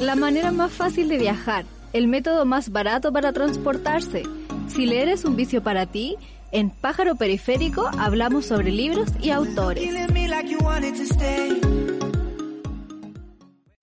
la manera más fácil de viajar, el método más barato para transportarse. Si leer es un vicio para ti, en Pájaro Periférico hablamos sobre libros y autores.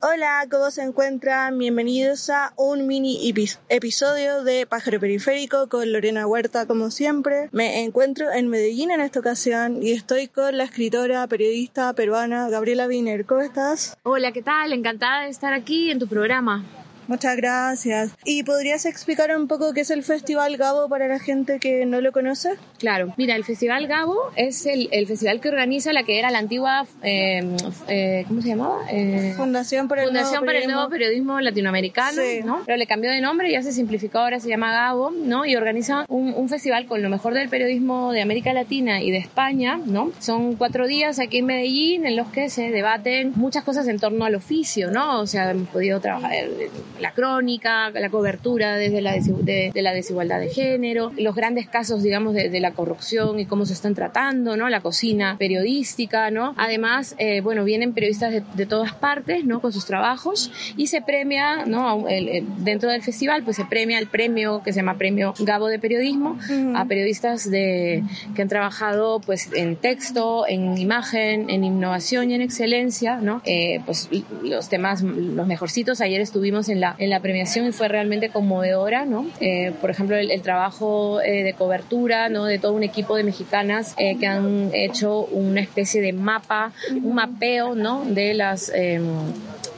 Hola, ¿cómo se encuentran? Bienvenidos a un mini episodio de Pájaro Periférico con Lorena Huerta, como siempre. Me encuentro en Medellín en esta ocasión y estoy con la escritora, periodista peruana Gabriela Wiener. ¿Cómo estás? Hola, ¿qué tal? Encantada de estar aquí en tu programa. Muchas gracias. ¿Y podrías explicar un poco qué es el Festival Gabo para la gente que no lo conoce? Claro, mira, el Festival Gabo es el, el festival que organiza la que era la antigua, eh, eh, ¿cómo se llamaba? Eh, Fundación para, Fundación el, nuevo para el Nuevo Periodismo Latinoamericano, Sí. ¿no? Pero le cambió de nombre, ya se simplificó, ahora se llama Gabo, ¿no? Y organiza un, un festival con lo mejor del periodismo de América Latina y de España, ¿no? Son cuatro días aquí en Medellín en los que se debaten muchas cosas en torno al oficio, ¿no? O sea, hemos podido trabajar eh, la crónica, la cobertura desde la, de, de la desigualdad de género, los grandes casos, digamos, de, de la corrupción y cómo se están tratando, ¿no? La cocina periodística, ¿no? Además, eh, bueno, vienen periodistas de, de todas partes, ¿no? Con sus trabajos y se premia, ¿no? El- el- dentro del festival, pues se premia el premio que se llama Premio Gabo de Periodismo a periodistas de, que han trabajado, pues, en texto, en imagen, en innovación y en excelencia, ¿no? Eh, pues los temas, los mejorcitos. Ayer estuvimos en la, en la premiación y fue realmente conmovedora, ¿no? Eh, por ejemplo, el, trabajo eh, de cobertura, ¿no? De todo un equipo de mexicanas eh, que han hecho una especie de mapa, un mapeo, ¿no? De las... em,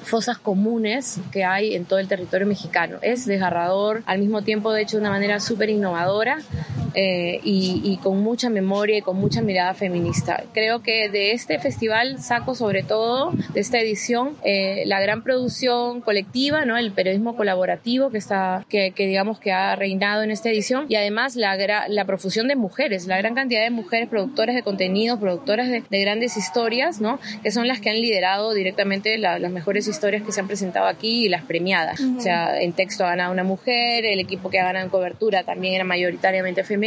fosas comunes que hay en todo el territorio mexicano. Es desgarrador, al mismo tiempo de hecho de una manera súper innovadora eh, y, y con mucha memoria y con mucha mirada feminista. Creo que de este festival saco sobre todo, de esta edición, eh, la gran producción colectiva, ¿no? el periodismo colaborativo que, está, que, que digamos que ha reinado en esta edición y además la, la profusión de mujeres, la gran cantidad de mujeres productoras de contenido, productoras de, de grandes historias, ¿no? que son las que han liderado directamente la- las mejores historias que se han presentado aquí y las premiadas. O sea, en texto ha ganado una mujer, el equipo que ha ganado en cobertura también era mayoritariamente femenino,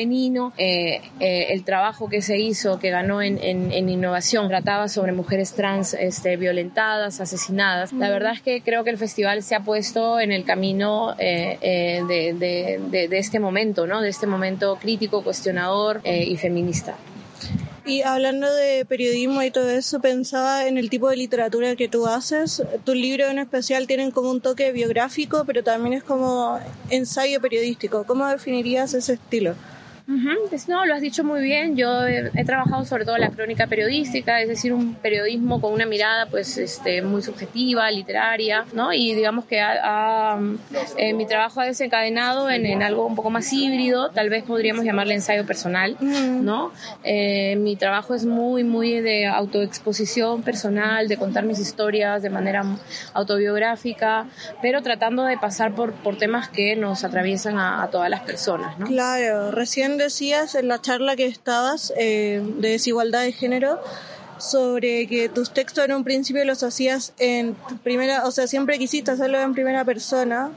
eh, eh, el trabajo que se hizo, que ganó en, en- en innovación, trataba sobre mujeres trans este, violentadas, asesinadas. La verdad es que creo que el festival se ha puesto en el camino eh, eh, de, de- de- de este momento, ¿no? de este momento crítico, cuestionador eh, y feminista. Y hablando de periodismo y todo eso, pensaba en el tipo de literatura que tú haces. Tus libros en especial tienen como un toque biográfico, pero también es como ensayo periodístico. ¿Cómo definirías ese estilo? Ujú, pues no, lo has dicho muy bien. Yo he, he trabajado sobre todo la crónica periodística, es decir, un periodismo con una mirada pues este, muy subjetiva, literaria, ¿no? Y digamos que ha- ha, eh, mi trabajo ha desencadenado en, en algo un poco más híbrido, tal vez podríamos llamarle ensayo personal, ¿no? Eh, mi trabajo es muy, muy de autoexposición personal, de contar mis historias de manera autobiográfica, pero tratando de pasar por, por temas que nos atraviesan a, a todas las personas, ¿no? Claro, recién decías en la charla que estabas eh, de desigualdad de género sobre que tus textos en un principio los hacías en primera, o sea, siempre quisiste hacerlo en primera persona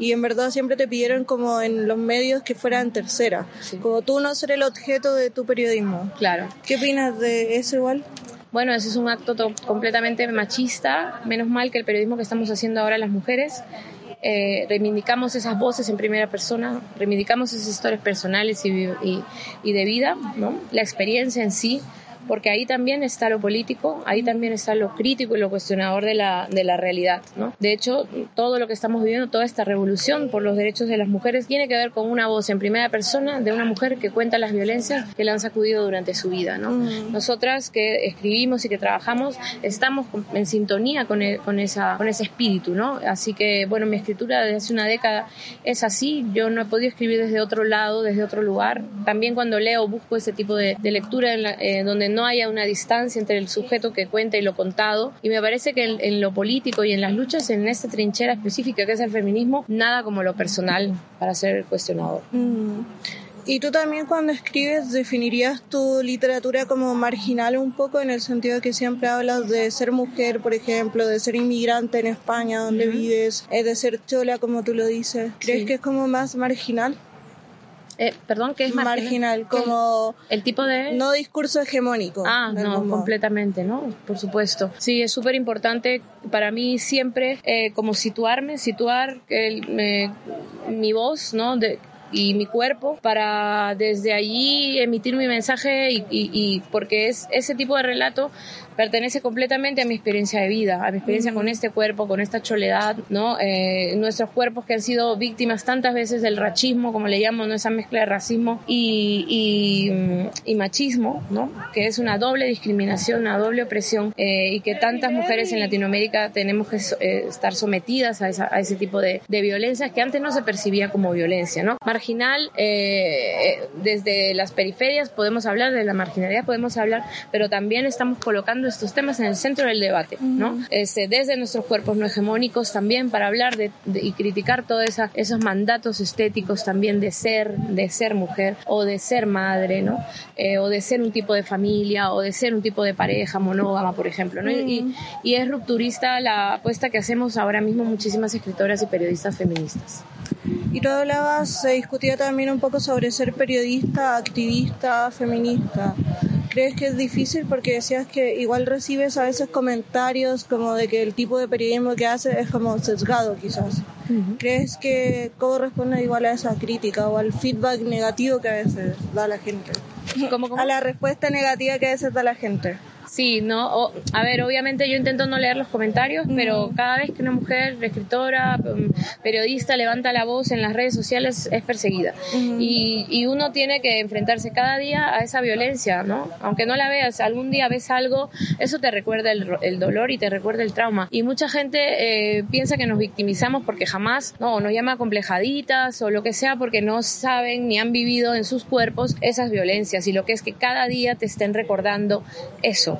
y en verdad siempre te pidieron como en los medios que fuera en tercera, Sí. como tú no ser el objeto de tu periodismo. Claro. ¿Qué opinas de eso igual? Bueno, eso es un acto to- completamente machista. Menos mal que el periodismo que estamos haciendo ahora las mujeres eh, reivindicamos esas voces en primera persona, reivindicamos esas historias personales y, y de vida, ¿no? La experiencia en sí, porque ahí también está lo político, ahí también está lo crítico y lo cuestionador de la, de la realidad, ¿no? De hecho, todo lo que estamos viviendo, toda esta revolución por los derechos de las mujeres, tiene que ver con una voz en primera persona de una mujer que cuenta las violencias que le han sacudido durante su vida, ¿no? Mm. Nosotras que escribimos y que trabajamos estamos en sintonía con, el- con, esa, con ese espíritu, ¿no? Así que, bueno, mi escritura desde hace una década es así. Yo no he podido escribir desde otro lado, desde otro lugar. También cuando leo busco ese tipo de, de lectura en la- eh, donde no haya una distancia entre el sujeto que cuenta y lo contado. Y me parece que en, en lo político y en las luchas, en esta trinchera específica que es el feminismo, nada como lo personal para ser cuestionador. Mm. ¿Y tú también cuando escribes definirías tu literatura como marginal un poco en el sentido de que siempre hablas de ser mujer, por ejemplo, de ser inmigrante en España donde vives, eh, de ser chola como tú lo dices? ¿Crees Sí. que es como más marginal? Eh, perdón, ¿qué es marginal? como el tipo de no discurso hegemónico. Ah, no, completamente, ¿no? Por supuesto. Sí, es súper importante para mí siempre eh, como situarme, situar el, mi voz, ¿no? De, y mi cuerpo para desde allí emitir mi mensaje y, y, y, porque es ese tipo de relato pertenece completamente a mi experiencia de vida, a mi experiencia con este cuerpo, con esta choledad, ¿no? Eh, nuestros cuerpos que han sido víctimas tantas veces del racismo, como le llamo, ¿no? esa mezcla de racismo y, y, machismo, ¿no? Que es una doble discriminación, una doble opresión eh, y que tantas mujeres en Latinoamérica tenemos que eh, estar sometidas a, esa, a, ese tipo de, de, violencias que antes no se percibía como violencia, ¿no? Marginal, desde las periferias podemos hablar, de la marginalidad podemos hablar, pero también estamos colocando estos temas en el centro del debate, ¿no? Este, desde nuestros cuerpos no hegemónicos también para hablar de, y criticar todos esos mandatos estéticos también de ser, de ser mujer o de ser madre, ¿no? Eh, o de ser un tipo de familia o de ser un tipo de pareja monógama, por ejemplo, ¿no? y, y es rupturista la apuesta que hacemos ahora mismo muchísimas escritoras y periodistas feministas. Y tú hablabas, se discutía también un poco sobre ser periodista, activista, feminista. ¿Crees que es difícil? Porque decías que igual recibes a veces comentarios como de que el tipo de periodismo que haces es como sesgado quizás. ¿Crees que cómo responde igual a esa crítica o al feedback negativo que a veces da la gente? ¿Cómo, A la respuesta negativa que a veces da la gente. Sí, no, a ver, obviamente yo intento no leer los comentarios, pero cada vez que una mujer, escritora, um, periodista levanta la voz en las redes sociales es perseguida. y, y, uno tiene que enfrentarse cada día a esa violencia, ¿no? Aunque no la veas, algún día ves algo, eso te recuerda el, el dolor y te recuerda el trauma. Y mucha gente eh, piensa que nos victimizamos porque jamás, no, nos llama complejaditas o lo que sea porque no saben ni han vivido en sus cuerpos esas violencias y lo que es que cada día te estén recordando eso.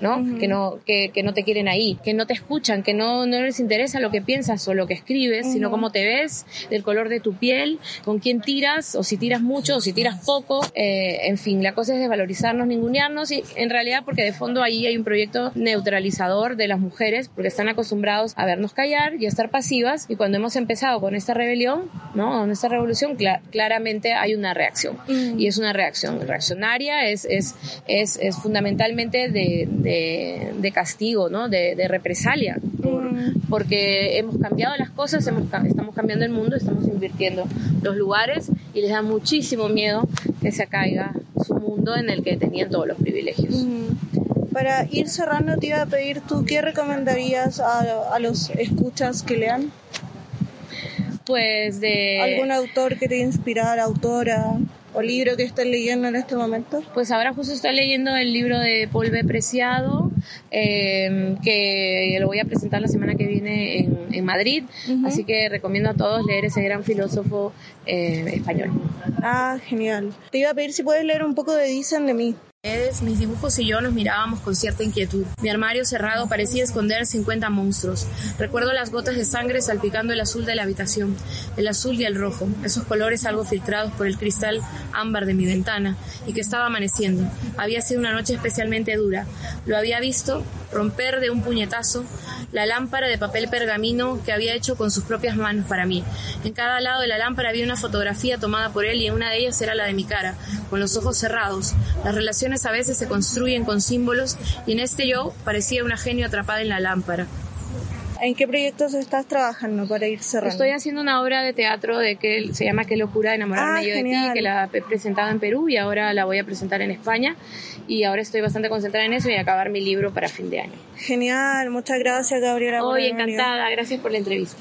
¿no? que no, que, que, no te quieren ahí, que no te escuchan, que no, no les interesa lo que piensas o lo que escribes, sino cómo te ves, del color de tu piel, con quién tiras, o si tiras mucho, o si tiras poco, eh, en fin, la cosa es desvalorizarnos, ningunearnos, y en realidad porque de fondo ahí hay un proyecto neutralizador de las mujeres, porque están acostumbrados a vernos callar y a estar pasivas, y cuando hemos empezado con esta rebelión, ¿no? Con esta revolución, claramente hay una reacción, y es una reacción reaccionaria, es, es, es, es fundamentalmente de de, castigo, ¿no? de, represalia, porque hemos cambiado las cosas, estamos cambiando el mundo, estamos invirtiendo los lugares y les da muchísimo miedo que se caiga su mundo en el que tenían todos los privilegios. Para ir cerrando, te iba a pedir tú, ¿qué recomendarías a, a los escuchas que lean? Pues de... ¿Algún autor que te inspirara, autora? o libro que estás leyendo en este momento? Pues ahora justo estoy leyendo el libro de Paul B. Preciado, eh, que lo voy a presentar la semana que viene en, en Madrid, así que recomiendo a todos leer ese gran filósofo eh, español. Ah, genial. Te iba a pedir si puedes leer un poco de Dicen de mí. Mis dibujos y yo nos mirábamos con cierta inquietud. Mi armario cerrado parecía esconder 50 monstruos. Recuerdo las gotas de sangre salpicando el azul de la habitación, el azul y el rojo, esos colores algo filtrados por el cristal ámbar de mi ventana, y que estaba amaneciendo. Había sido una noche especialmente dura. Lo había visto romper de un puñetazo la lámpara de papel pergamino que había hecho con sus propias manos para mí. En cada lado de la lámpara había una fotografía tomada por él y una de ellas era la de mi cara, con los ojos cerrados. Las relaciones a veces se construyen con símbolos y en este yo parecía una genio atrapada en la lámpara. ¿En qué proyectos estás trabajando para ir cerrando? Estoy haciendo una obra de teatro de que se llama Qué locura enamorarme ah, yo de ti, que la he presentado en Perú y ahora la voy a presentar en España y ahora estoy bastante concentrada en eso y acabar mi libro para fin de año. Genial, muchas gracias Gabriela. Hoy encantada, gracias por la entrevista.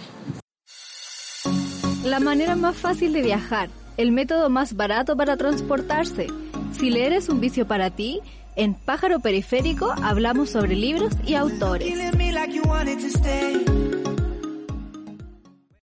La manera más fácil de viajar, el método más barato para transportarse. Si leer es un vicio para ti, en Pájaro Periférico hablamos sobre libros y autores.